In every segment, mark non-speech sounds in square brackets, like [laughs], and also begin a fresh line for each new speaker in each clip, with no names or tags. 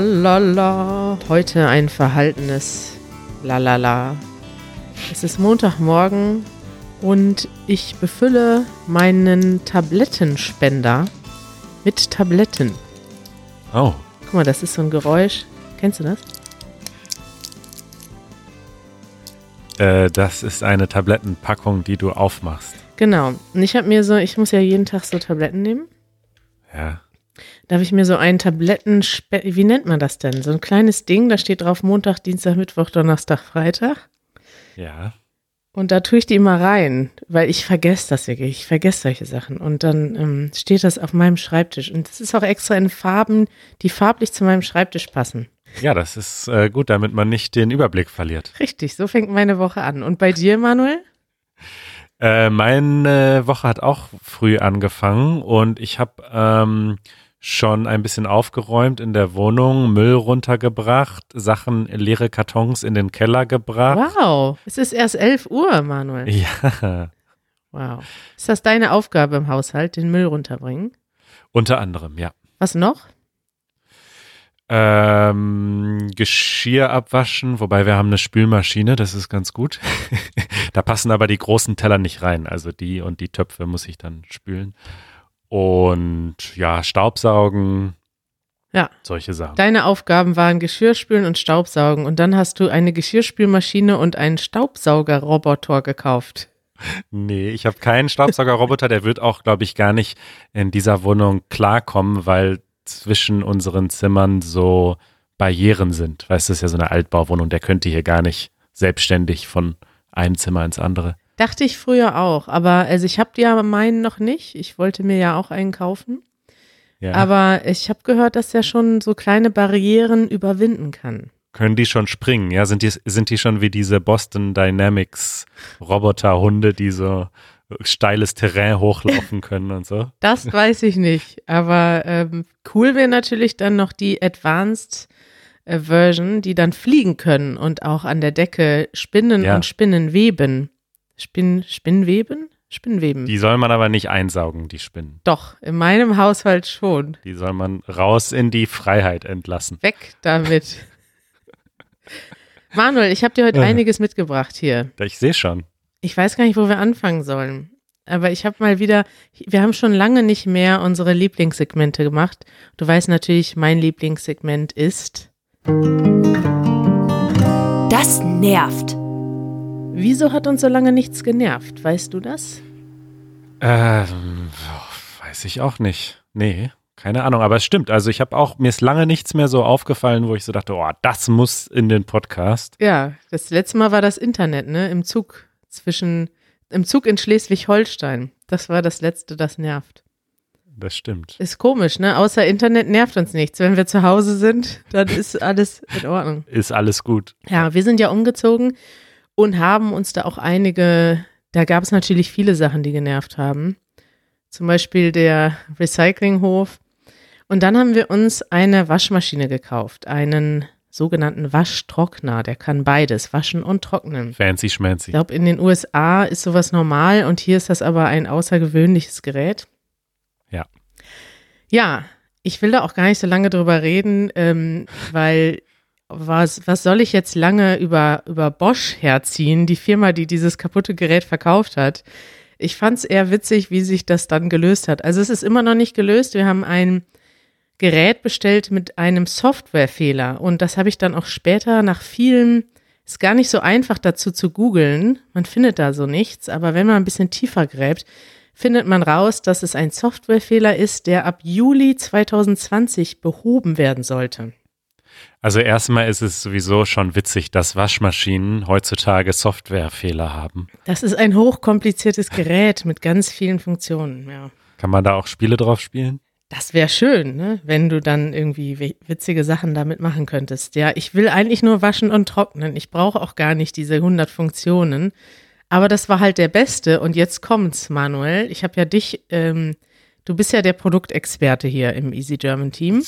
Lalala. Heute ein verhaltenes Lalala. Es ist Montagmorgen und ich befülle meinen Tablettenspender mit Tabletten.
Oh,
Guck mal, das ist so ein Geräusch. Kennst du das?
äh, das ist eine Tablettenpackung, die du aufmachst.
Genau. Und ich habe mir so, ich muss ja jeden Tag so Tabletten nehmen.
Ja.
Da habe ich mir so einen Tablettenspe wie nennt man das denn? So ein kleines Ding, da steht drauf Montag, Dienstag, Mittwoch, Donnerstag, Freitag.
Ja.
Und da tue ich die immer rein, weil ich vergesse das wirklich. Ich vergesse solche Sachen. Und dann ähm, steht das auf meinem Schreibtisch. Und das ist auch extra in Farben, die farblich zu meinem Schreibtisch passen.
Ja, das ist äh, gut, damit man nicht den Überblick verliert.
Richtig, so fängt meine Woche an. Und bei dir, Manuel?
Äh, meine Woche hat auch früh angefangen und ich habe ähm, schon ein bisschen aufgeräumt in der Wohnung, Müll runtergebracht, Sachen, leere Kartons in den Keller gebracht.
Wow, es ist erst 11 Uhr, Manuel.
Ja,
Wow. Ist das deine Aufgabe im Haushalt, den Müll runterbringen?
unter anderem, ja.
Was noch?
Ähm, Geschirr abwaschen, wobei wir haben eine Spülmaschine, das ist ganz gut. [laughs] da passen aber die großen Teller nicht rein, also die und die Töpfe muss ich dann spülen. Und ja, Staubsaugen,
Ja.
solche Sachen.
Deine Aufgaben waren Geschirrspülen und Staubsaugen. Und dann hast du eine Geschirrspülmaschine und einen Staubsaugerroboter gekauft.
Nee, ich habe keinen Staubsaugerroboter, der wird auch, glaube ich, gar nicht in dieser Wohnung klarkommen, weil zwischen unseren Zimmern so Barrieren sind. Weißt du, das ist ja so eine Altbauwohnung, der könnte hier gar nicht selbstständig von einem Zimmer ins andere.
Dachte ich früher auch. Aber also ich habe ja meinen noch nicht. Ich wollte mir ja auch einen kaufen.
Ja.
Aber ich habe gehört, dass er schon so kleine Barrieren überwinden kann.
Können die schon springen? Ja, sind die, sind die schon wie diese Boston Dynamics Roboterhunde, die so steiles Terrain hochlaufen [laughs] können und so?
Das weiß ich nicht. Aber ähm, cool wäre natürlich dann noch die Advanced äh, Version, die dann fliegen können und auch an der Decke spinnen
Ja.
und Spinnen weben. Spinn, Spinnweben? Spinnweben.
Die soll man aber nicht einsaugen, die Spinnen.
Doch, in meinem Haushalt schon.
Die soll man raus in die Freiheit entlassen.
Weg damit. [laughs] Manuel, ich habe dir heute
Ja.
einiges mitgebracht hier.
Ich sehe schon.
Ich weiß gar nicht, wo wir anfangen sollen. Aber ich habe mal wieder, wir haben schon lange nicht mehr unsere Lieblingssegmente gemacht. Du weißt natürlich, mein Lieblingssegment ist.
Das nervt.
Wieso hat uns so lange nichts genervt? Weißt du das?
Ähm, weiß ich auch nicht. Nee, keine Ahnung. Aber es stimmt. Also ich habe auch, mir ist lange nichts mehr so aufgefallen, wo ich so dachte, oh, das muss in den Podcast.
Ja, das letzte Mal war das Internet, ne? Im Zug zwischen, im Zug in Schleswig-Holstein. Das war das letzte, das nervt.
Das stimmt.
Ist komisch, ne? Außer Internet nervt uns nichts. Wenn wir zu Hause sind, dann ist alles in Ordnung.
Ist alles gut.
Ja, wir sind ja umgezogen und haben uns da auch einige, da gab es natürlich viele Sachen, die genervt haben. Zum Beispiel der Recyclinghof. Und dann haben wir uns eine Waschmaschine gekauft, einen sogenannten Waschtrockner. Der kann beides, waschen und trocknen.
Fancy
Ich
schmancy.
glaube, in den USA ist sowas normal und hier ist das aber ein außergewöhnliches Gerät.
Ja.
Ja, ich will da auch gar nicht so lange drüber reden, ähm, weil was, was soll ich jetzt lange über, über Bosch herziehen, die Firma, die dieses kaputte Gerät verkauft hat? Ich fand es eher witzig, wie sich das dann gelöst hat. Also es ist immer noch nicht gelöst. Wir haben ein Gerät bestellt mit einem Softwarefehler und das habe ich dann auch später nach vielen ist gar nicht so einfach dazu zu googeln. Man findet da so nichts, aber wenn man ein bisschen tiefer gräbt, findet man raus, dass es ein Softwarefehler ist, der ab Juli 2020 behoben werden sollte.
Also erstmal ist es sowieso schon witzig, dass Waschmaschinen heutzutage Softwarefehler haben.
Das ist ein hochkompliziertes Gerät mit ganz vielen Funktionen, ja.
Kann man da auch Spiele drauf spielen?
Das wäre schön, ne? wenn du dann irgendwie wi- witzige Sachen damit machen könntest. Ja, ich will eigentlich nur waschen und trocknen. Ich brauche auch gar nicht diese 100 Funktionen. Aber das war halt der beste. Und jetzt kommt's, Manuel. Ich habe ja dich, ähm, du bist ja der Produktexperte hier im Easy German Team.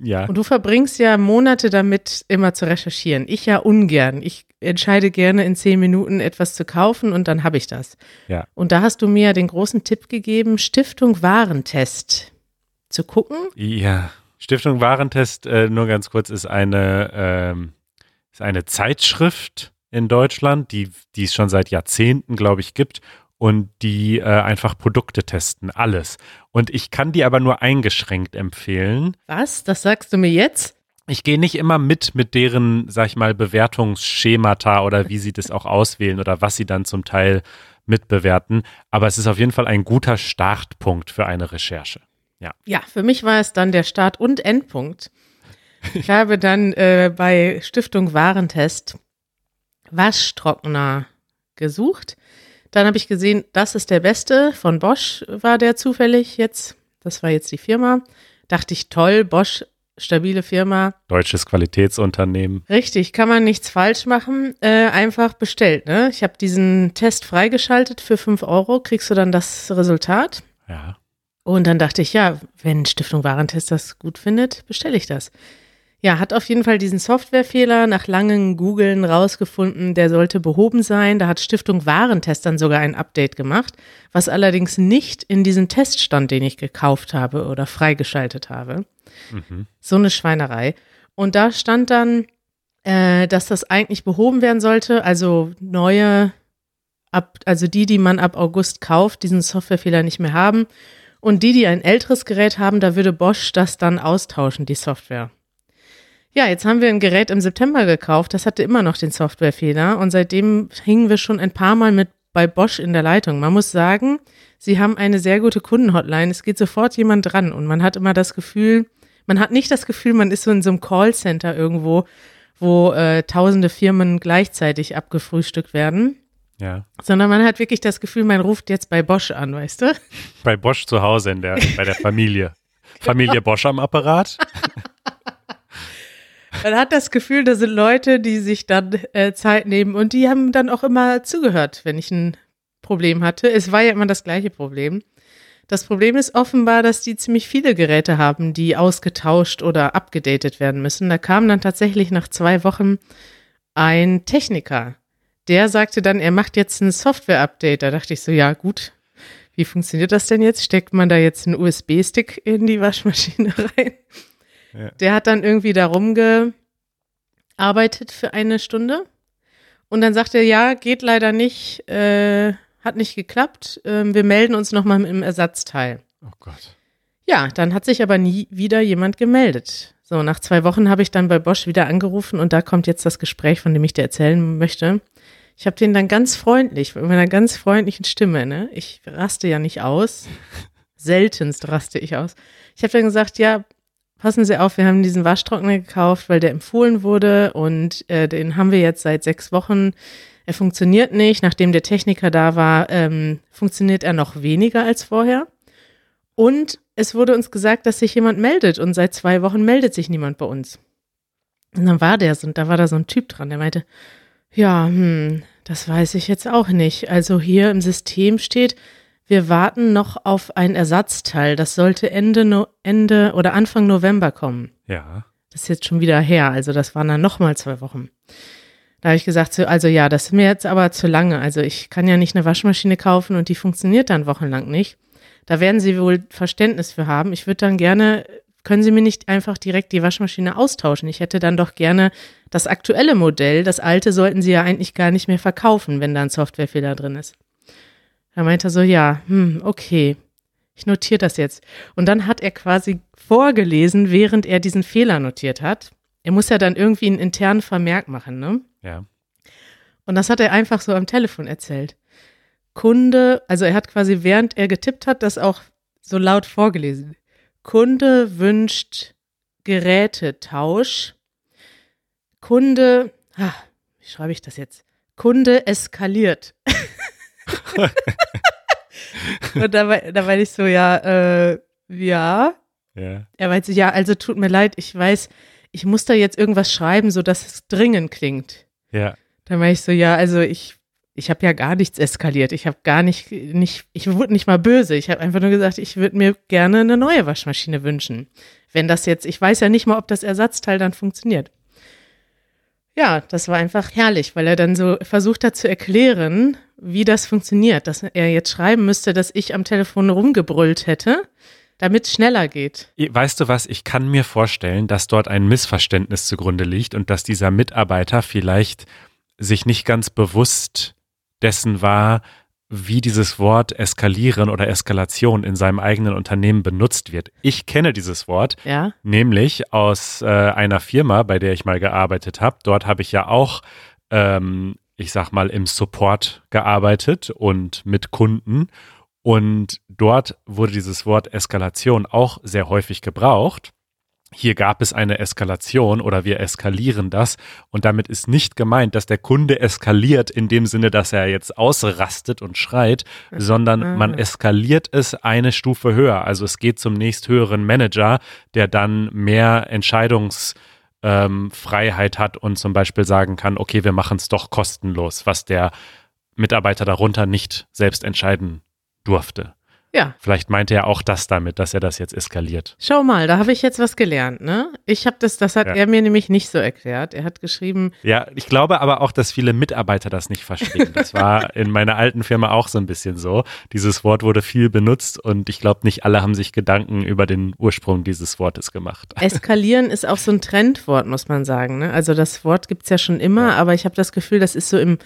Ja.
Und du verbringst ja Monate damit, immer zu recherchieren. Ich ja ungern. Ich entscheide gerne in zehn Minuten etwas zu kaufen und dann habe ich das.
Ja.
Und da hast du mir den großen Tipp gegeben, Stiftung Warentest zu gucken.
Ja. Stiftung Warentest, äh, nur ganz kurz, ist eine, ähm, ist eine Zeitschrift in Deutschland, die, die es schon seit Jahrzehnten, glaube ich, gibt und die äh, einfach Produkte testen, alles. Und ich kann die aber nur eingeschränkt empfehlen.
Was? Das sagst du mir jetzt?
Ich gehe nicht immer mit mit deren, sag ich mal, Bewertungsschemata oder wie sie das auch auswählen oder was sie dann zum Teil mitbewerten. Aber es ist auf jeden Fall ein guter Startpunkt für eine Recherche. Ja.
Ja, für mich war es dann der Start- und Endpunkt. Ich habe dann äh, bei Stiftung Warentest Waschtrockner gesucht. Dann habe ich gesehen, das ist der beste. Von Bosch war der zufällig jetzt. Das war jetzt die Firma. Dachte ich, toll, Bosch, stabile Firma.
Deutsches Qualitätsunternehmen.
Richtig, kann man nichts falsch machen. Äh, einfach bestellt. Ne? Ich habe diesen Test freigeschaltet für 5 Euro. Kriegst du dann das Resultat?
Ja.
Und dann dachte ich, ja, wenn Stiftung Warentest das gut findet, bestelle ich das. Ja, hat auf jeden Fall diesen Softwarefehler nach langen Googlen rausgefunden, der sollte behoben sein. Da hat Stiftung Warentest dann sogar ein Update gemacht, was allerdings nicht in diesem Test stand, den ich gekauft habe oder freigeschaltet habe.
Mhm.
So eine Schweinerei. Und da stand dann, äh, dass das eigentlich behoben werden sollte, also neue, ab, also die, die man ab August kauft, diesen Softwarefehler nicht mehr haben. Und die, die ein älteres Gerät haben, da würde Bosch das dann austauschen, die Software. Ja, jetzt haben wir ein Gerät im September gekauft, das hatte immer noch den Softwarefehler und seitdem hingen wir schon ein paar Mal mit bei Bosch in der Leitung. Man muss sagen, sie haben eine sehr gute Kundenhotline. Es geht sofort jemand dran und man hat immer das Gefühl, man hat nicht das Gefühl, man ist so in so einem Callcenter irgendwo, wo äh, tausende Firmen gleichzeitig abgefrühstückt werden,
Ja.
sondern man hat wirklich das Gefühl, man ruft jetzt bei Bosch an, weißt du?
Bei Bosch zu Hause in der, bei der Familie. Familie [laughs] Bosch am Apparat.
Man hat das Gefühl, da sind Leute, die sich dann äh, Zeit nehmen und die haben dann auch immer zugehört, wenn ich ein Problem hatte. Es war ja immer das gleiche Problem. Das Problem ist offenbar, dass die ziemlich viele Geräte haben, die ausgetauscht oder abgedatet werden müssen. Da kam dann tatsächlich nach zwei Wochen ein Techniker. Der sagte dann, er macht jetzt ein Software-Update. Da dachte ich so, ja gut, wie funktioniert das denn jetzt? Steckt man da jetzt einen USB-Stick in die Waschmaschine [laughs] rein?
Ja.
Der hat dann irgendwie da rumgearbeitet für eine Stunde. Und dann sagte er, ja, geht leider nicht, äh, hat nicht geklappt. Ähm, wir melden uns nochmal mit einem Ersatzteil.
Oh Gott.
Ja, dann hat sich aber nie wieder jemand gemeldet. So, nach zwei Wochen habe ich dann bei Bosch wieder angerufen und da kommt jetzt das Gespräch, von dem ich dir erzählen möchte. Ich habe den dann ganz freundlich, mit meiner ganz freundlichen Stimme, ne? Ich raste ja nicht aus. [laughs] Seltenst raste ich aus. Ich habe dann gesagt, ja, passen Sie auf, wir haben diesen Waschtrockner gekauft, weil der empfohlen wurde und äh, den haben wir jetzt seit sechs Wochen. Er funktioniert nicht. Nachdem der Techniker da war, ähm, funktioniert er noch weniger als vorher. Und es wurde uns gesagt, dass sich jemand meldet und seit zwei Wochen meldet sich niemand bei uns. Und dann war der so, und da war da so ein Typ dran, der meinte, ja, hm, das weiß ich jetzt auch nicht. Also hier im System steht, wir warten noch auf ein Ersatzteil. Das sollte Ende, no Ende oder Anfang November kommen.
Ja.
Das ist jetzt schon wieder her. Also das waren dann nochmal zwei Wochen. Da habe ich gesagt, so, also ja, das ist mir jetzt aber zu lange. Also ich kann ja nicht eine Waschmaschine kaufen und die funktioniert dann wochenlang nicht. Da werden Sie wohl Verständnis für haben. Ich würde dann gerne, können Sie mir nicht einfach direkt die Waschmaschine austauschen? Ich hätte dann doch gerne das aktuelle Modell. Das alte sollten Sie ja eigentlich gar nicht mehr verkaufen, wenn da ein Softwarefehler drin ist. Da meinte er so, ja, hm, okay. Ich notiere das jetzt. Und dann hat er quasi vorgelesen, während er diesen Fehler notiert hat. Er muss ja dann irgendwie einen internen Vermerk machen, ne?
Ja.
Und das hat er einfach so am Telefon erzählt. Kunde, also er hat quasi, während er getippt hat, das auch so laut vorgelesen. Kunde wünscht Gerätetausch. Kunde, ah, wie schreibe ich das jetzt? Kunde eskaliert. [laughs] [laughs] Und da war, da war ich so, ja, äh, ja.
Ja.
Er meinte, ja, also tut mir leid, ich weiß, ich muss da jetzt irgendwas schreiben, so dass es dringend klingt.
Ja.
Dann war ich so, ja, also ich, ich habe ja gar nichts eskaliert. Ich habe gar nicht, nicht, ich wurde nicht mal böse. Ich habe einfach nur gesagt, ich würde mir gerne eine neue Waschmaschine wünschen. Wenn das jetzt, ich weiß ja nicht mal, ob das Ersatzteil dann funktioniert. Ja, das war einfach herrlich, weil er dann so versucht hat zu erklären, wie das funktioniert, dass er jetzt schreiben müsste, dass ich am Telefon rumgebrüllt hätte, damit es schneller geht.
Weißt du was, ich kann mir vorstellen, dass dort ein Missverständnis zugrunde liegt und dass dieser Mitarbeiter vielleicht sich nicht ganz bewusst dessen war, wie dieses Wort eskalieren oder Eskalation in seinem eigenen Unternehmen benutzt wird. Ich kenne dieses Wort,
Ja?
nämlich aus äh, einer Firma, bei der ich mal gearbeitet habe. Dort habe ich ja auch, ähm, ich sag mal, im Support gearbeitet und mit Kunden. Und dort wurde dieses Wort Eskalation auch sehr häufig gebraucht. Hier gab es eine Eskalation oder wir eskalieren das. Und damit ist nicht gemeint, dass der Kunde eskaliert in dem Sinne, dass er jetzt ausrastet und schreit, sondern man
Ah.
eskaliert es eine Stufe höher. Also es geht zum nächsthöheren Manager, der dann mehr Entscheidungsfreiheit ähm, hat und zum Beispiel sagen kann, okay, wir machen es doch kostenlos, was der Mitarbeiter darunter nicht selbst entscheiden durfte.
Ja.
Vielleicht meinte er auch das damit, dass er das jetzt eskaliert.
Schau mal, da habe ich jetzt was gelernt, ne? Ich habe das, das hat
Ja.
er mir nämlich nicht so erklärt. Er hat geschrieben,
Ja, ich glaube aber auch, dass viele Mitarbeiter das nicht verstehen. Das war [laughs] in meiner alten Firma auch so ein bisschen so. Dieses Wort wurde viel benutzt und ich glaube, nicht alle haben sich Gedanken über den Ursprung dieses Wortes gemacht. [laughs]
Eskalieren ist auch so ein Trendwort, muss man sagen. Ne? Also das Wort gibt's ja schon immer, aber ich habe das Gefühl, das ist so im,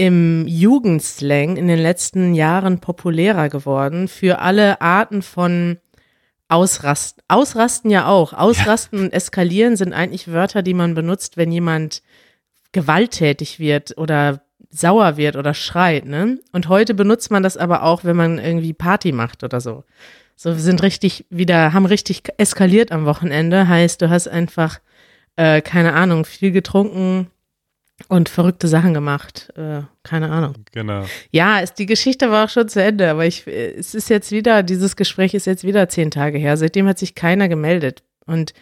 im Jugendslang in den letzten Jahren populärer geworden für alle Arten von Ausrasten. Ausrasten ja auch. Ausrasten und eskalieren sind eigentlich Wörter, die man benutzt, wenn jemand gewalttätig wird oder sauer wird oder schreit, ne? Und heute benutzt man das aber auch, wenn man irgendwie Party macht oder so. So, wir sind richtig wieder, haben richtig eskaliert am Wochenende. Heißt, du hast einfach, äh, keine Ahnung, viel getrunken und verrückte Sachen gemacht. Äh, keine Ahnung.
Genau.
Ja, ist, die Geschichte war auch schon zu Ende, aber ich, äh, es ist jetzt wieder, dieses Gespräch ist jetzt wieder zehn Tage her. Seitdem hat sich keiner gemeldet. Und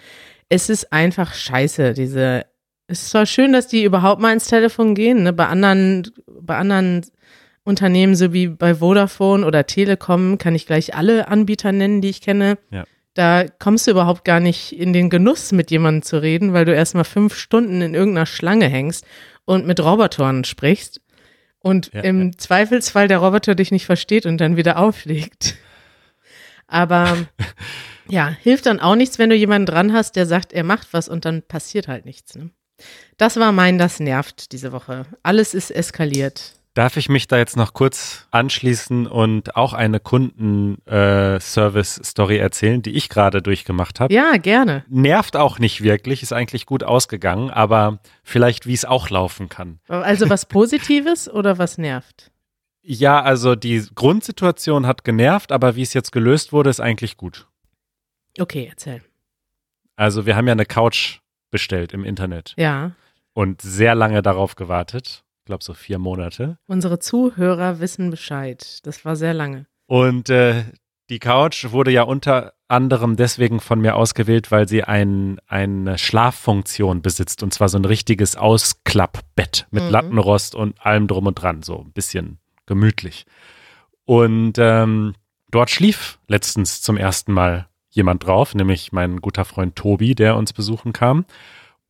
es ist einfach scheiße, diese. Es ist zwar schön, dass die überhaupt mal ins Telefon gehen, ne? Bei anderen, bei anderen Unternehmen, so wie bei Vodafone oder Telekom, kann ich gleich alle Anbieter nennen, die ich kenne.
Ja.
Da kommst du überhaupt gar nicht in den Genuss, mit jemandem zu reden, weil du erstmal fünf Stunden in irgendeiner Schlange hängst und mit Robotern sprichst. Und
Ja,
im Zweifelsfall der Roboter dich nicht versteht und dann wieder auflegt. Aber [laughs] ja, hilft dann auch nichts, wenn du jemanden dran hast, der sagt, er macht was und dann passiert halt nichts. Ne? Das war mein, das nervt diese Woche. Alles ist eskaliert.
Darf ich mich da jetzt noch kurz anschließen und auch eine Kundenservice-Story erzählen, die ich gerade durchgemacht habe?
Ja, gerne.
Nervt auch nicht wirklich, ist eigentlich gut ausgegangen, aber vielleicht, wie es auch laufen kann.
Also was Positives oder was nervt?
Ja, also die Grundsituation hat genervt, aber wie es jetzt gelöst wurde, ist eigentlich gut.
Okay, erzähl.
Also wir haben ja eine Couch bestellt im Internet
Ja,
und sehr lange darauf gewartet. Ich glaube so vier Monate.
unsere Zuhörer wissen Bescheid. Das war sehr lange.
Und äh, die Couch wurde ja unter anderem deswegen von mir ausgewählt, weil sie ein, eine Schlaffunktion besitzt und zwar so ein richtiges Ausklappbett mit
Mhm.
Lattenrost und allem drum und dran, so ein bisschen gemütlich. Und ähm, dort schlief letztens zum ersten Mal jemand drauf, nämlich mein guter Freund Tobi, der uns besuchen kam.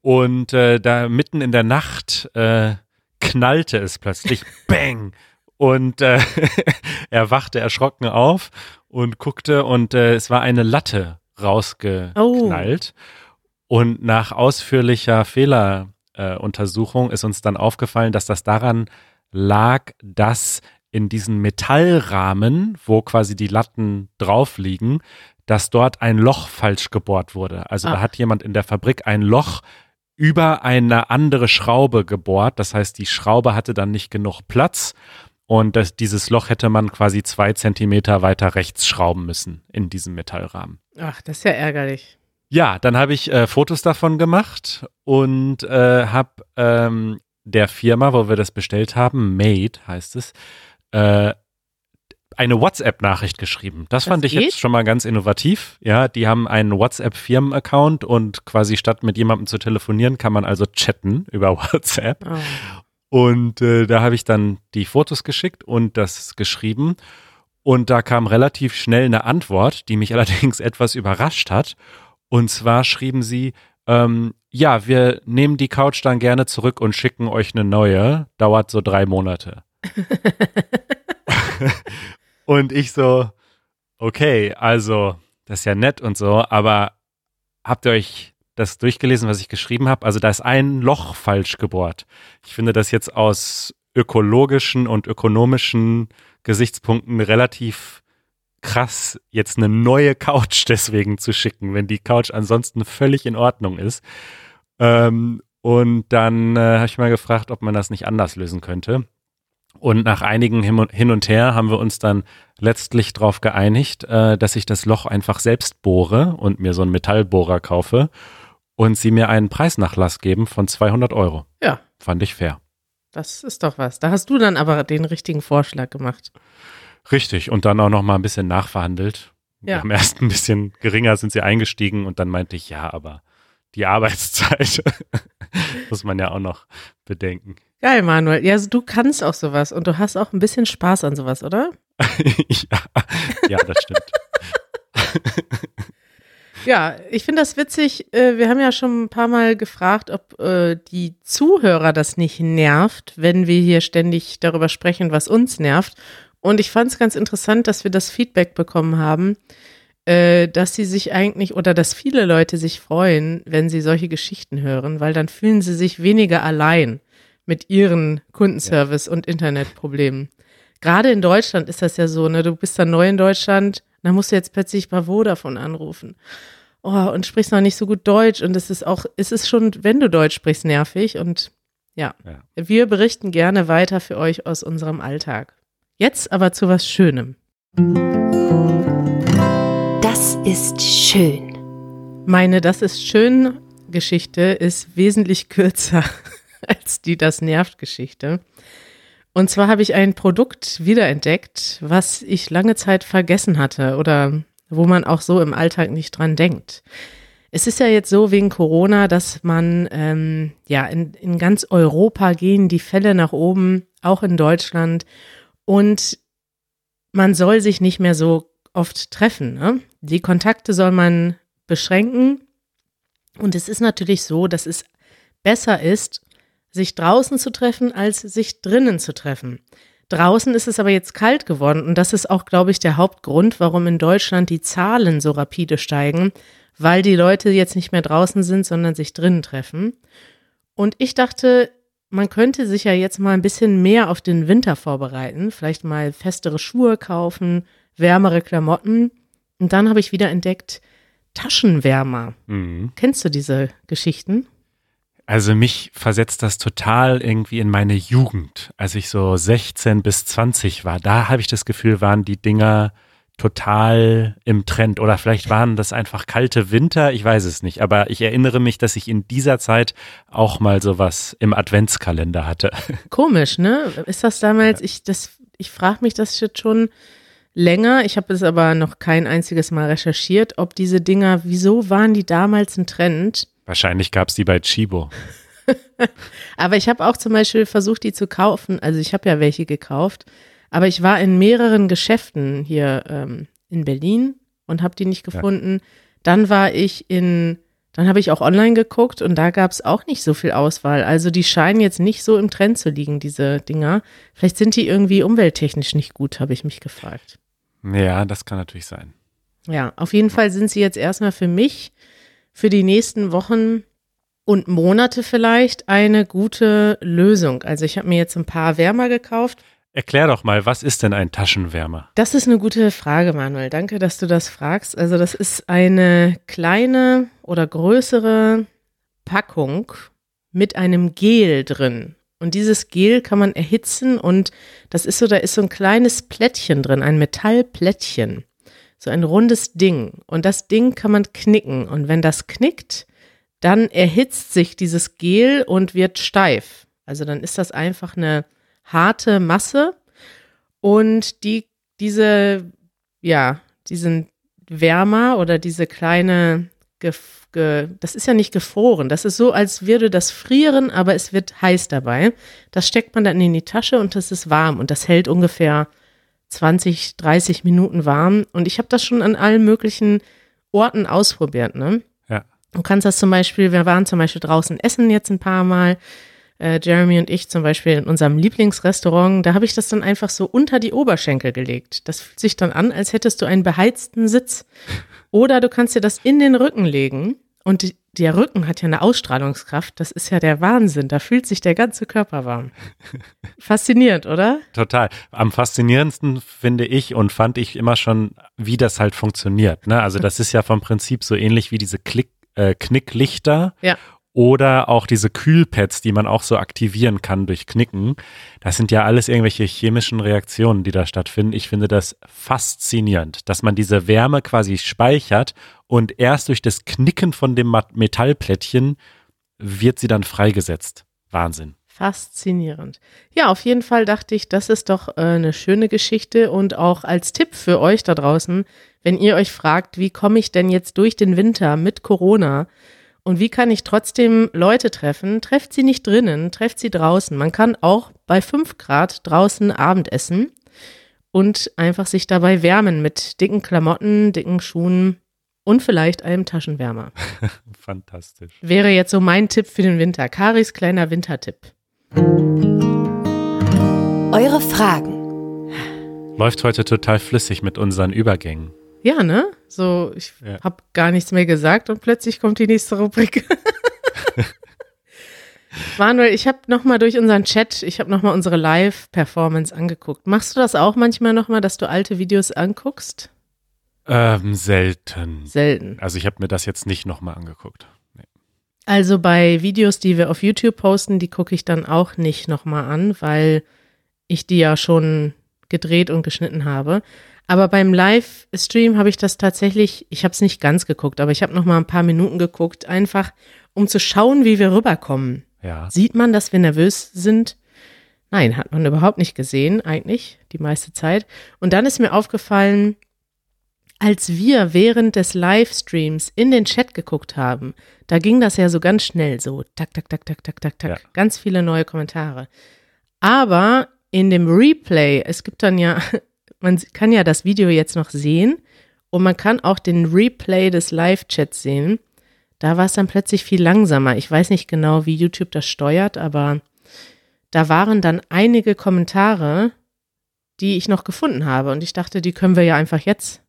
Und äh, da mitten in der Nacht äh, knallte es plötzlich, [laughs] bang! Und äh, [laughs] er wachte erschrocken auf und guckte und äh, es war eine Latte rausgeknallt. Und nach ausführlicher Fehleruntersuchung äh, ist uns dann aufgefallen, dass das daran lag, dass in diesen Metallrahmen, wo quasi die Latten drauf liegen, dass dort ein Loch falsch gebohrt wurde. Also da
Ah.
hat jemand in der Fabrik ein Loch über eine andere Schraube gebohrt. Das heißt, die Schraube hatte dann nicht genug Platz und das, dieses Loch hätte man quasi zwei Zentimeter weiter rechts schrauben müssen in diesem Metallrahmen.
Ach, das ist ja ärgerlich.
Ja, dann habe ich äh, Fotos davon gemacht und äh, habe ähm, der Firma, wo wir das bestellt haben, Made heißt es, äh, eine WhatsApp-Nachricht geschrieben. Das,
Das
fand ich
geht?
jetzt schon mal ganz innovativ. Ja, die haben einen WhatsApp-Firmen-Account und quasi statt mit jemandem zu telefonieren, kann man also chatten [laughs] über WhatsApp.
Oh.
Und äh, da habe ich dann die Fotos geschickt und das geschrieben. Und da kam relativ schnell eine Antwort, die mich [laughs] allerdings etwas überrascht hat. Und zwar schrieben sie, ähm, ja, wir nehmen die Couch dann gerne zurück und schicken euch eine neue. Dauert so drei Monate. [laughs] und ich so, okay, also das ist ja nett und so, aber habt ihr euch das durchgelesen, was ich geschrieben habe? Also da ist ein Loch falsch gebohrt. Ich finde das jetzt aus ökologischen und ökonomischen Gesichtspunkten relativ krass, jetzt eine neue Couch [laughs] deswegen zu schicken, wenn die Couch ansonsten völlig in Ordnung ist. Ähm, und dann äh, habe ich mal gefragt, ob man das nicht anders lösen könnte. Und nach einigen Hin und Her haben wir uns dann letztlich darauf geeinigt, äh, dass ich das Loch einfach selbst bohre und mir so einen Metallbohrer kaufe und sie mir einen Preisnachlass geben von 200 Euro.
Ja.
Fand ich fair.
Das ist doch was. Da hast du dann aber den richtigen Vorschlag gemacht.
Richtig. Und dann auch noch mal ein bisschen nachverhandelt.
Ja.
Am ersten ein bisschen geringer sind sie eingestiegen und dann meinte ich, ja, aber die Arbeitszeit [laughs] muss man ja auch noch bedenken.
Geil, Manuel. Ja, also du kannst auch sowas und du hast auch ein bisschen Spaß an sowas, oder? [laughs]
ja, ja, das stimmt. [laughs]
ja, ich finde das witzig. Äh, wir haben ja schon ein paar Mal gefragt, ob äh, die Zuhörer das nicht nervt, wenn wir hier ständig darüber sprechen, was uns nervt. Und ich fand es ganz interessant, dass wir das Feedback bekommen haben, äh, dass sie sich eigentlich oder dass viele Leute sich freuen, wenn sie solche Geschichten hören, weil dann fühlen sie sich weniger allein mit ihren Kundenservice ja. und Internetproblemen. Gerade in Deutschland ist das ja so, ne? Du bist dann neu in Deutschland, dann musst du jetzt plötzlich bei Vodafone anrufen. Oh, und sprichst noch nicht so gut Deutsch und es ist auch, es ist schon, wenn du Deutsch sprichst, nervig und ja. ja. Wir berichten gerne weiter für euch aus unserem Alltag. Jetzt aber zu was Schönem.
Das ist schön.
Meine Das ist schön Geschichte ist wesentlich kürzer [laughs] als die Das nervt Geschichte. Und zwar habe ich ein Produkt wiederentdeckt, was ich lange Zeit vergessen hatte oder wo man auch so im Alltag nicht dran denkt. Es ist ja jetzt so wegen Corona, dass man, ähm, ja, in, in ganz Europa gehen die Fälle nach oben, auch in Deutschland. Und man soll sich nicht mehr so oft treffen. Ne? Die Kontakte soll man beschränken. Und es ist natürlich so, dass es besser ist, sich draußen zu treffen, als sich drinnen zu treffen. Draußen ist es aber jetzt kalt geworden und das ist auch, glaube ich, der Hauptgrund, warum in Deutschland die Zahlen so rapide steigen, weil die Leute jetzt nicht mehr draußen sind, sondern sich drinnen treffen. Und ich dachte, man könnte sich ja jetzt mal ein bisschen mehr auf den Winter vorbereiten, vielleicht mal festere Schuhe kaufen, wärmere Klamotten. Und dann habe ich wieder entdeckt, Taschenwärmer. Mhm. Kennst du diese Geschichten?
Also mich versetzt das total irgendwie in meine Jugend, als ich so 16 bis 20 war. Da habe ich das Gefühl, waren die Dinger total im Trend. Oder vielleicht waren das einfach kalte Winter, ich weiß es nicht. Aber ich erinnere mich, dass ich in dieser Zeit auch mal sowas im Adventskalender hatte. [laughs]
Komisch, ne? Ist das damals, ich, ich frage mich das jetzt schon länger. Ich habe es aber noch kein einziges Mal recherchiert, ob diese Dinger, wieso waren die damals ein Trend?
Wahrscheinlich gab es die bei Chibo. [laughs]
aber ich habe auch zum Beispiel versucht, die zu kaufen. Also ich habe ja welche gekauft. Aber ich war in mehreren Geschäften hier ähm, in Berlin und habe die nicht gefunden. Ja. Dann war ich in, dann habe ich auch online geguckt und da gab es auch nicht so viel Auswahl. Also die scheinen jetzt nicht so im Trend zu liegen, diese Dinger. Vielleicht sind die irgendwie umwelttechnisch nicht gut, habe ich mich gefragt.
Ja, das kann natürlich sein.
Ja, auf jeden Fall sind sie jetzt erstmal für mich für die nächsten Wochen und Monate vielleicht eine gute Lösung. Also ich habe mir jetzt ein paar Wärmer gekauft.
Erklär doch mal, was ist denn ein Taschenwärmer?
Das ist eine gute Frage, Manuel. Danke, dass du das fragst. Also das ist eine kleine oder größere Packung mit einem Gel drin. Und dieses Gel kann man erhitzen und das ist so, da ist so ein kleines Plättchen drin, ein Metallplättchen so ein rundes Ding. Und das Ding kann man knicken. Und wenn das knickt, dann erhitzt sich dieses Gel und wird steif. Also dann ist das einfach eine harte Masse. Und die, diese, ja, diesen Wärmer oder diese kleine, das ist ja nicht gefroren. Das ist so, als würde das frieren, aber es wird heiß dabei. Das steckt man dann in die Tasche und das ist warm und das hält ungefähr 20, 30 Minuten warm. Und ich habe das schon an allen möglichen Orten ausprobiert. Ne?
Ja.
Du kannst das zum Beispiel, wir waren zum Beispiel draußen essen jetzt ein paar Mal. Äh, Jeremy und ich zum Beispiel in unserem Lieblingsrestaurant, da habe ich das dann einfach so unter die Oberschenkel gelegt. Das fühlt sich dann an, als hättest du einen beheizten Sitz. Oder du kannst dir das in den Rücken legen und die, der Rücken hat ja eine Ausstrahlungskraft. Das ist ja der Wahnsinn. Da fühlt sich der ganze Körper warm. [laughs] Faszinierend, oder?
Total. Am faszinierendsten finde ich und fand ich immer schon, wie das halt funktioniert. Ne? Also [laughs] das ist ja vom Prinzip so ähnlich wie diese Klick, äh, Knicklichter.
Ja.
Oder auch diese Kühlpads, die man auch so aktivieren kann durch Knicken. Das sind ja alles irgendwelche chemischen Reaktionen, die da stattfinden. Ich finde das faszinierend, dass man diese Wärme quasi speichert und erst durch das Knicken von dem Metallplättchen wird sie dann freigesetzt. Wahnsinn.
Faszinierend. Ja, auf jeden Fall dachte ich, das ist doch äh, eine schöne Geschichte und auch als Tipp für euch da draußen, wenn ihr euch fragt, wie komme ich denn jetzt durch den Winter mit Corona? Und wie kann ich trotzdem Leute treffen? Trefft sie nicht drinnen, trefft sie draußen. Man kann auch bei 5 Grad draußen Abend essen und einfach sich dabei wärmen mit dicken Klamotten, dicken Schuhen und vielleicht einem Taschenwärmer. [laughs]
Fantastisch.
Wäre jetzt so mein Tipp für den Winter. Karis kleiner Wintertipp.
Eure Fragen.
Läuft heute total flüssig mit unseren Übergängen.
Ja, ne? So, ich
Ja.
habe gar nichts mehr gesagt und plötzlich kommt die nächste Rubrik. [laughs] Manuel, ich habe nochmal durch unseren Chat, ich habe nochmal unsere Live-Performance angeguckt. Machst du das auch manchmal nochmal, dass du alte Videos anguckst?
Ähm, selten.
Selten.
Also ich habe mir das jetzt nicht nochmal angeguckt. Nee.
Also bei Videos, die wir auf YouTube posten, die gucke ich dann auch nicht nochmal an, weil ich die ja schon gedreht und geschnitten habe. Aber beim Livestream habe ich das tatsächlich, ich habe es nicht ganz geguckt, aber ich habe nochmal ein paar Minuten geguckt, einfach um zu schauen, wie wir rüberkommen.
Ja.
Sieht man, dass wir nervös sind? Nein, hat man überhaupt nicht gesehen, eigentlich, die meiste Zeit. Und dann ist mir aufgefallen, als wir während des Livestreams in den Chat geguckt haben, da ging das ja so ganz schnell, so tak, tak, tak, tak, tak, tak, tak,
Ja.
ganz viele neue Kommentare. Aber in dem Replay, es gibt dann ja, man kann ja das Video jetzt noch sehen und man kann auch den Replay des Live-Chats sehen. Da war es dann plötzlich viel langsamer. Ich weiß nicht genau, wie YouTube das steuert, aber da waren dann einige Kommentare, die ich noch gefunden habe. Und ich dachte, die können wir ja einfach jetzt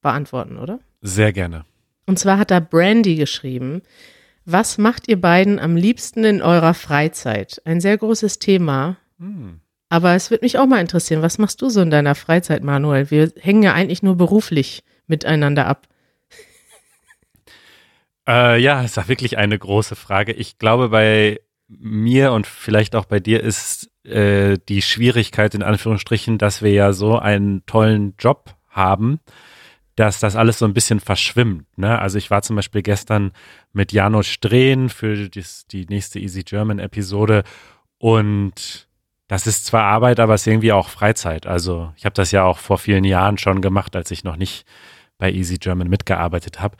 beantworten, oder?
Sehr gerne.
Und zwar hat da Brandy geschrieben, was macht ihr beiden am liebsten in eurer Freizeit? Ein sehr großes Thema.
Hm.
Aber es wird mich auch mal interessieren, was machst du so in deiner Freizeit, Manuel? Wir hängen ja eigentlich nur beruflich miteinander ab. [laughs]
Äh, ja, ist auch wirklich eine große Frage. Ich glaube, bei mir und vielleicht auch bei dir ist äh, die Schwierigkeit in Anführungsstrichen, dass wir ja so einen tollen Job haben, dass das alles so ein bisschen verschwimmt. Ne? Also ich war zum Beispiel gestern mit Janusz Strehn für dies, die nächste Easy German Episode und das ist zwar Arbeit, aber es ist irgendwie auch Freizeit. Also ich habe das ja auch vor vielen Jahren schon gemacht, als ich noch nicht bei Easy German mitgearbeitet habe.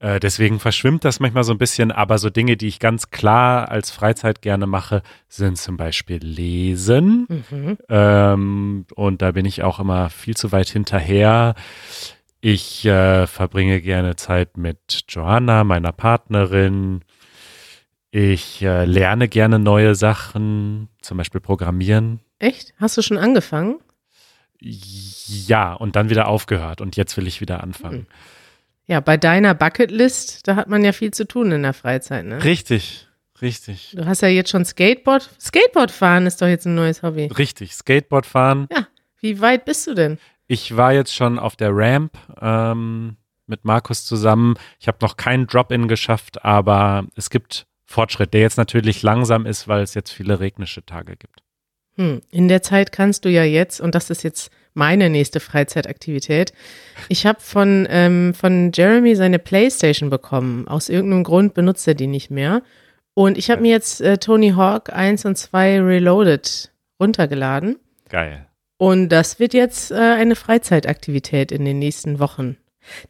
Äh, deswegen verschwimmt das manchmal so ein bisschen, aber so Dinge, die ich ganz klar als Freizeit gerne mache, sind zum Beispiel Lesen.
Mhm.
Ähm, und da bin ich auch immer viel zu weit hinterher. Ich äh, verbringe gerne Zeit mit Johanna, meiner Partnerin. Ich äh, lerne gerne neue Sachen, zum Beispiel Programmieren.
Echt? Hast du schon angefangen?
Ja, und dann wieder aufgehört. Und jetzt will ich wieder anfangen.
Ja, bei deiner Bucketlist, da hat man ja viel zu tun in der Freizeit, ne?
Richtig, richtig,
Du hast ja jetzt schon Skateboard. Skateboard fahren ist doch jetzt ein neues Hobby.
richtig. Skateboard fahren.
Ja, wie weit bist du denn?
Ich war jetzt schon auf der Ramp ähm, mit Markus zusammen. Ich habe noch keinen Drop-In geschafft, aber es gibt Fortschritt, der jetzt natürlich langsam ist, weil es jetzt viele regnische Tage gibt.
Hm, in der Zeit kannst du ja jetzt, und das ist jetzt meine nächste Freizeitaktivität, ich habe von, ähm, von Jeremy seine Playstation bekommen. Aus irgendeinem Grund benutzt er die nicht mehr. Und ich habe mir jetzt äh, Tony Hawk 1 und 2 Reloaded runtergeladen.
Geil.
Und das wird jetzt äh, eine Freizeitaktivität in den nächsten Wochen.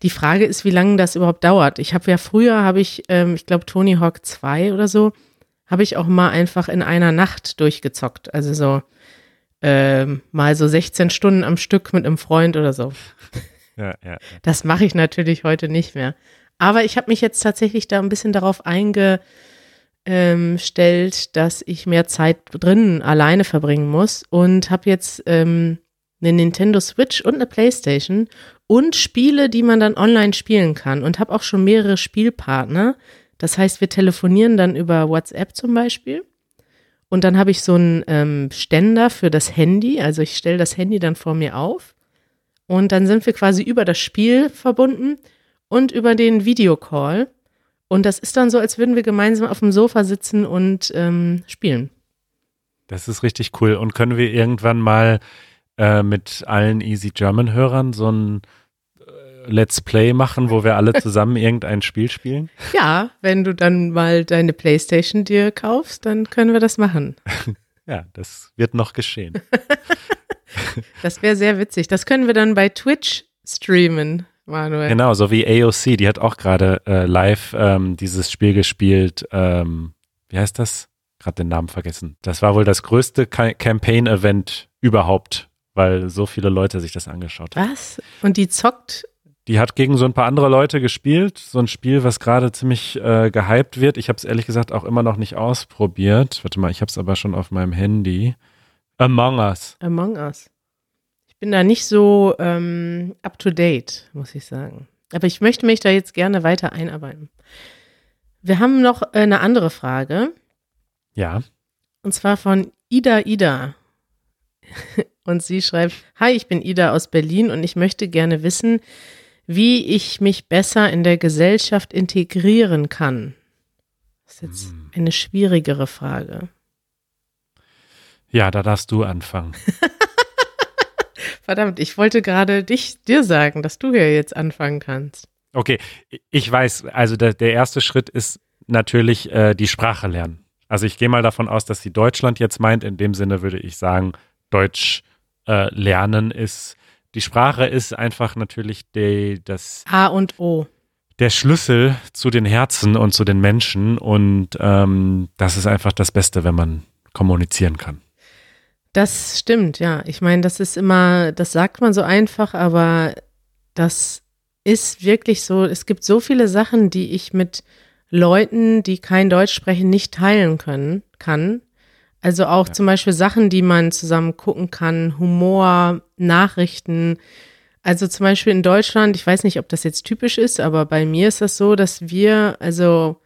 Die Frage ist, wie lange das überhaupt dauert. Ich habe ja früher, habe ich, ähm, ich glaube Tony Hawk 2 oder so, habe ich auch mal einfach in einer Nacht durchgezockt. Also so ähm, mal so 16 Stunden am Stück mit einem Freund oder so. [laughs]
Ja, ja, ja.
Das mache ich natürlich heute nicht mehr. Aber ich habe mich jetzt tatsächlich da ein bisschen darauf einge, ähm, dass ich mehr Zeit drinnen alleine verbringen muss und habe jetzt ähm, eine Nintendo Switch und eine Playstation und Spiele, die man dann online spielen kann und habe auch schon mehrere Spielpartner. Das heißt, wir telefonieren dann über WhatsApp zum Beispiel und dann habe ich so einen ähm, Ständer für das Handy. Also ich stelle das Handy dann vor mir auf und dann sind wir quasi über das Spiel verbunden und über den Videocall. Und das ist dann so, als würden wir gemeinsam auf dem Sofa sitzen und ähm, spielen.
Das ist richtig cool. Und können wir irgendwann mal äh, mit allen Easy German-Hörern so ein Let's Play machen, wo wir alle zusammen irgendein Spiel spielen?
Ja, wenn du dann mal deine Playstation dir kaufst, dann können wir das machen. [laughs]
ja, das wird noch geschehen. [laughs]
das wäre sehr witzig. Das können wir dann bei Twitch streamen, Manuel.
Genau, so wie AOC, die hat auch gerade äh, live ähm, dieses Spiel gespielt. Ähm, wie heißt das? Gerade den Namen vergessen. Das war wohl das größte Campaign-Event überhaupt weil so viele Leute sich das angeschaut
haben. Was? Und die zockt
die hat gegen so ein paar andere Leute gespielt. So ein Spiel, was gerade ziemlich äh, gehypt wird. Ich habe es ehrlich gesagt auch immer noch nicht ausprobiert. Warte mal, ich habe es aber schon auf meinem Handy. Among Us.
Among Us. Ich bin da nicht so ähm, up to date, muss ich sagen. Aber ich möchte mich da jetzt gerne weiter einarbeiten. Wir haben noch äh, eine andere Frage.
Ja.
Und zwar von Ida Ida. [laughs] Und sie schreibt: Hi, ich bin Ida aus Berlin und ich möchte gerne wissen, wie ich mich besser in der Gesellschaft integrieren kann. Das ist jetzt hm. eine schwierigere Frage.
Ja, da darfst du anfangen. [laughs]
Verdammt, ich wollte gerade dich dir sagen, dass du hier jetzt anfangen kannst.
Okay, ich weiß, also der, der erste Schritt ist natürlich äh, die Sprache lernen. Also ich gehe mal davon aus, dass sie Deutschland jetzt meint. In dem Sinne würde ich sagen, Deutsch äh, lernen ist die Sprache ist einfach natürlich die, das
A und O.
Der Schlüssel zu den Herzen und zu den Menschen und ähm, das ist einfach das Beste, wenn man kommunizieren kann.
Das stimmt, ja. Ich meine, das ist immer, das sagt man so einfach, aber das ist wirklich so. Es gibt so viele Sachen, die ich mit Leuten, die kein Deutsch sprechen, nicht teilen können, kann. Also auch ja. zum Beispiel Sachen, die man zusammen gucken kann, Humor, Nachrichten. Also zum Beispiel in Deutschland, ich weiß nicht, ob das jetzt typisch ist, aber bei mir ist das so, dass wir, also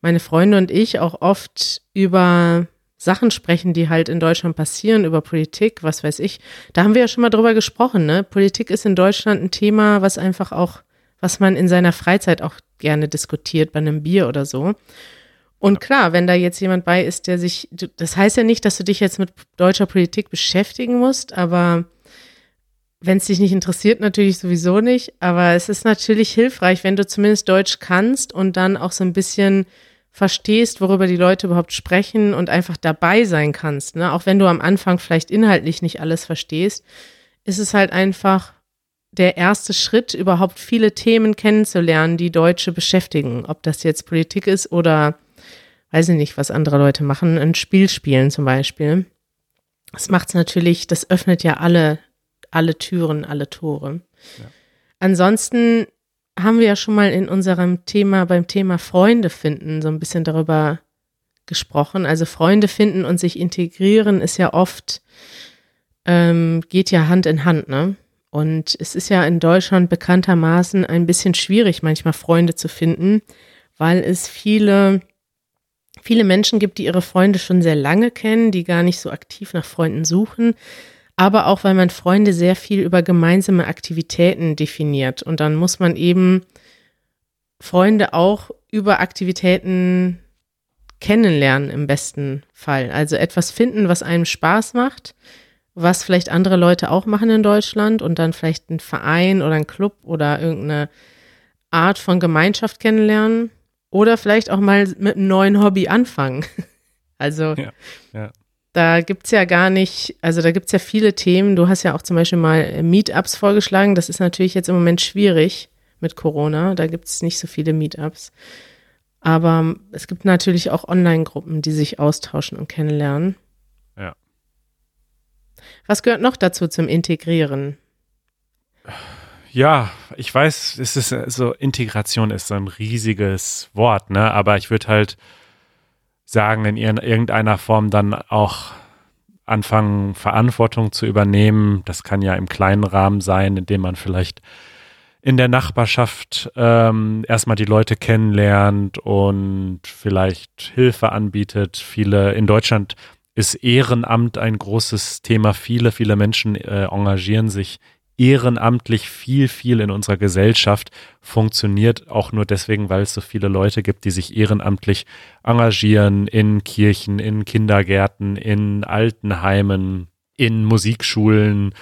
meine Freunde und ich auch oft über Sachen sprechen, die halt in Deutschland passieren, über Politik, was weiß ich. Da haben wir ja schon mal drüber gesprochen, ne? Politik ist in Deutschland ein Thema, was einfach auch, was man in seiner Freizeit auch gerne diskutiert, bei einem Bier oder so. Und klar, wenn da jetzt jemand bei ist, der sich, das heißt ja nicht, dass du dich jetzt mit deutscher Politik beschäftigen musst, aber wenn es dich nicht interessiert, natürlich sowieso nicht. Aber es ist natürlich hilfreich, wenn du zumindest Deutsch kannst und dann auch so ein bisschen verstehst, worüber die Leute überhaupt sprechen und einfach dabei sein kannst. Ne? Auch wenn du am Anfang vielleicht inhaltlich nicht alles verstehst, ist es halt einfach der erste Schritt, überhaupt viele Themen kennenzulernen, die Deutsche beschäftigen. Ob das jetzt Politik ist oder weiß ich nicht, was andere Leute machen, ein Spiel spielen zum Beispiel. Das macht es natürlich, das öffnet ja alle, alle Türen, alle Tore. Ja. Ansonsten haben wir ja schon mal in unserem Thema, beim Thema Freunde finden, so ein bisschen darüber gesprochen. Also Freunde finden und sich integrieren ist ja oft, ähm, geht ja Hand in Hand, ne? Und es ist ja in Deutschland bekanntermaßen ein bisschen schwierig, manchmal Freunde zu finden, weil es viele viele Menschen gibt, die ihre Freunde schon sehr lange kennen, die gar nicht so aktiv nach Freunden suchen, aber auch weil man Freunde sehr viel über gemeinsame Aktivitäten definiert. Und dann muss man eben Freunde auch über Aktivitäten kennenlernen im besten Fall. Also etwas finden, was einem Spaß macht, was vielleicht andere Leute auch machen in Deutschland und dann vielleicht einen Verein oder einen Club oder irgendeine Art von Gemeinschaft kennenlernen oder vielleicht auch mal mit einem neuen Hobby anfangen. [laughs] Also ja, ja. da gibt es ja gar nicht, also da gibt es ja viele Themen. Du hast ja auch zum Beispiel mal Meetups vorgeschlagen. Das ist natürlich jetzt im Moment schwierig mit Corona. Da gibt es nicht so viele Meetups. Aber es gibt natürlich auch Online-Gruppen, die sich austauschen und kennenlernen.
Ja.
Was gehört noch dazu zum Integrieren? [sighs]
Ja, ich weiß, es ist so, Integration ist so ein riesiges Wort, ne? Aber ich würde halt sagen, in irgendeiner Form dann auch anfangen, Verantwortung zu übernehmen. Das kann ja im kleinen Rahmen sein, indem man vielleicht in der Nachbarschaft ähm, erstmal die Leute kennenlernt und vielleicht Hilfe anbietet. Viele in Deutschland ist Ehrenamt ein großes Thema. Viele, viele Menschen äh, engagieren sich ehrenamtlich viel, viel in unserer Gesellschaft. Funktioniert auch nur deswegen, weil es so viele Leute gibt, die sich ehrenamtlich engagieren in Kirchen, in Kindergärten, in Altenheimen, in Musikschulen,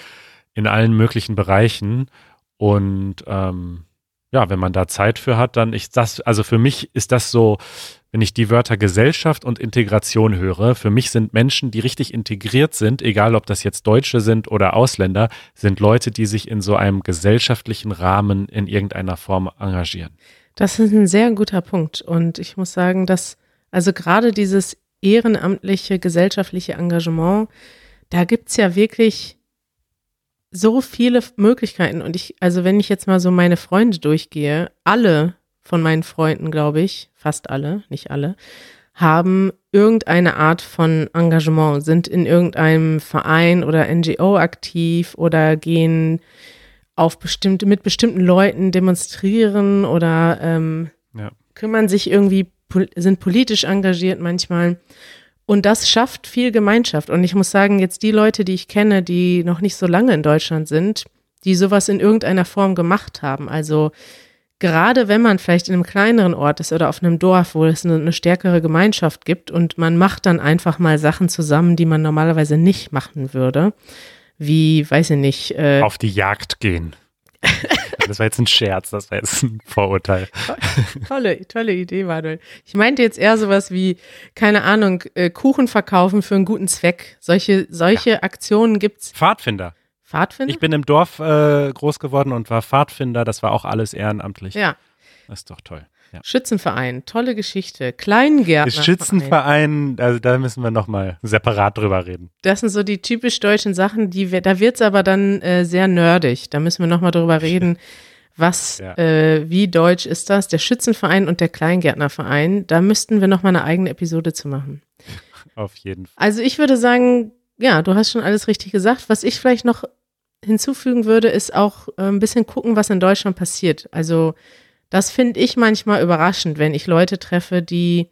in allen möglichen Bereichen. Und ähm, ja, wenn man da Zeit für hat, dann ist das, also für mich ist das so, wenn ich die Wörter Gesellschaft und Integration höre, für mich sind Menschen, die richtig integriert sind, egal ob das jetzt Deutsche sind oder Ausländer, sind Leute, die sich in so einem gesellschaftlichen Rahmen in irgendeiner Form engagieren.
Das ist ein sehr guter Punkt. Und ich muss sagen, dass also gerade dieses ehrenamtliche, gesellschaftliche Engagement, da gibt's ja wirklich so viele Möglichkeiten. Und ich, also wenn ich jetzt mal so meine Freunde durchgehe, alle von meinen Freunden, glaube ich, fast alle, nicht alle, haben irgendeine Art von Engagement, sind in irgendeinem Verein oder NGO aktiv oder gehen auf bestimmte, mit bestimmten Leuten demonstrieren oder ähm, ja. kümmern sich irgendwie, sind politisch engagiert manchmal. Und das schafft viel Gemeinschaft. Und ich muss sagen, jetzt die Leute, die ich kenne, die noch nicht so lange in Deutschland sind, die sowas in irgendeiner Form gemacht haben. Also gerade wenn man vielleicht in einem kleineren Ort ist oder auf einem Dorf, wo es eine, eine stärkere Gemeinschaft gibt und man macht dann einfach mal Sachen zusammen, die man normalerweise nicht machen würde. Wie, weiß ich nicht.
Äh, auf die Jagd gehen. [laughs] Das war jetzt ein Scherz, das war jetzt ein Vorurteil. [laughs]
Tolle, tolle Idee, Manuel. Ich meinte jetzt eher sowas wie, keine Ahnung, äh, Kuchen verkaufen für einen guten Zweck. Solche, solche ja. Aktionen gibt's.
Pfadfinder.
Pfadfinder?
Ich bin im Dorf äh, groß geworden und war Pfadfinder. Das war auch alles ehrenamtlich.
Ja.
Das ist doch toll. Ja.
Schützenverein, tolle Geschichte. Kleingärtner.
Schützenverein, also da müssen wir nochmal separat drüber reden.
Das sind so die typisch deutschen Sachen, die wir, da wird es aber dann äh, sehr nerdig. Da müssen wir nochmal drüber reden. [laughs] Was, ja. äh, wie deutsch ist das? Der Schützenverein und der Kleingärtnerverein, da müssten wir nochmal eine eigene Episode zu machen. [laughs]
Auf jeden Fall.
Also ich würde sagen, ja, du hast schon alles richtig gesagt. Was ich vielleicht noch hinzufügen würde, ist auch äh, ein bisschen gucken, was in Deutschland passiert. Also das finde ich manchmal überraschend, wenn ich Leute treffe, die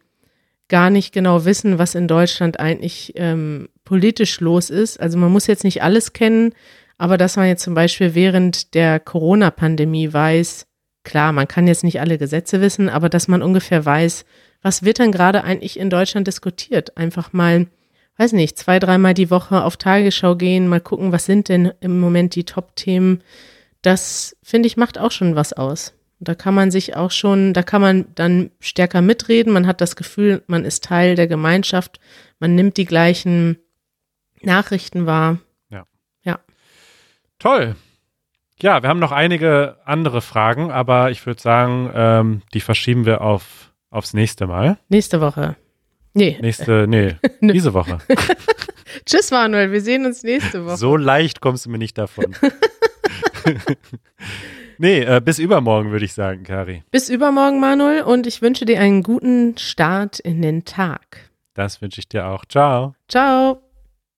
gar nicht genau wissen, was in Deutschland eigentlich ähm, politisch los ist. Also man muss jetzt nicht alles kennen, aber dass man jetzt zum Beispiel während der Corona-Pandemie weiß, klar, man kann jetzt nicht alle Gesetze wissen, aber dass man ungefähr weiß, was wird denn gerade eigentlich in Deutschland diskutiert? Einfach mal, weiß nicht, zwei, dreimal die Woche auf Tagesschau gehen, mal gucken, was sind denn im Moment die Top-Themen. Das, finde ich, macht auch schon was aus. Da kann man sich auch schon, da kann man dann stärker mitreden. Man hat das Gefühl, man ist Teil der Gemeinschaft. Man nimmt die gleichen Nachrichten wahr.
Ja.
Ja.
Toll. Ja, wir haben noch einige andere Fragen, aber ich würde sagen, ähm, die verschieben wir auf, aufs nächste Mal.
Nächste Woche. Nee.
Nächste, nee, [laughs] diese Woche. [laughs]
Tschüss, Manuel, wir sehen uns nächste Woche.
So leicht kommst du mir nicht davon. [laughs] Nee, äh, bis übermorgen würde ich sagen, Kari.
Bis übermorgen, Manuel, und ich wünsche dir einen guten Start in den Tag.
Das wünsche ich dir auch. Ciao.
Ciao.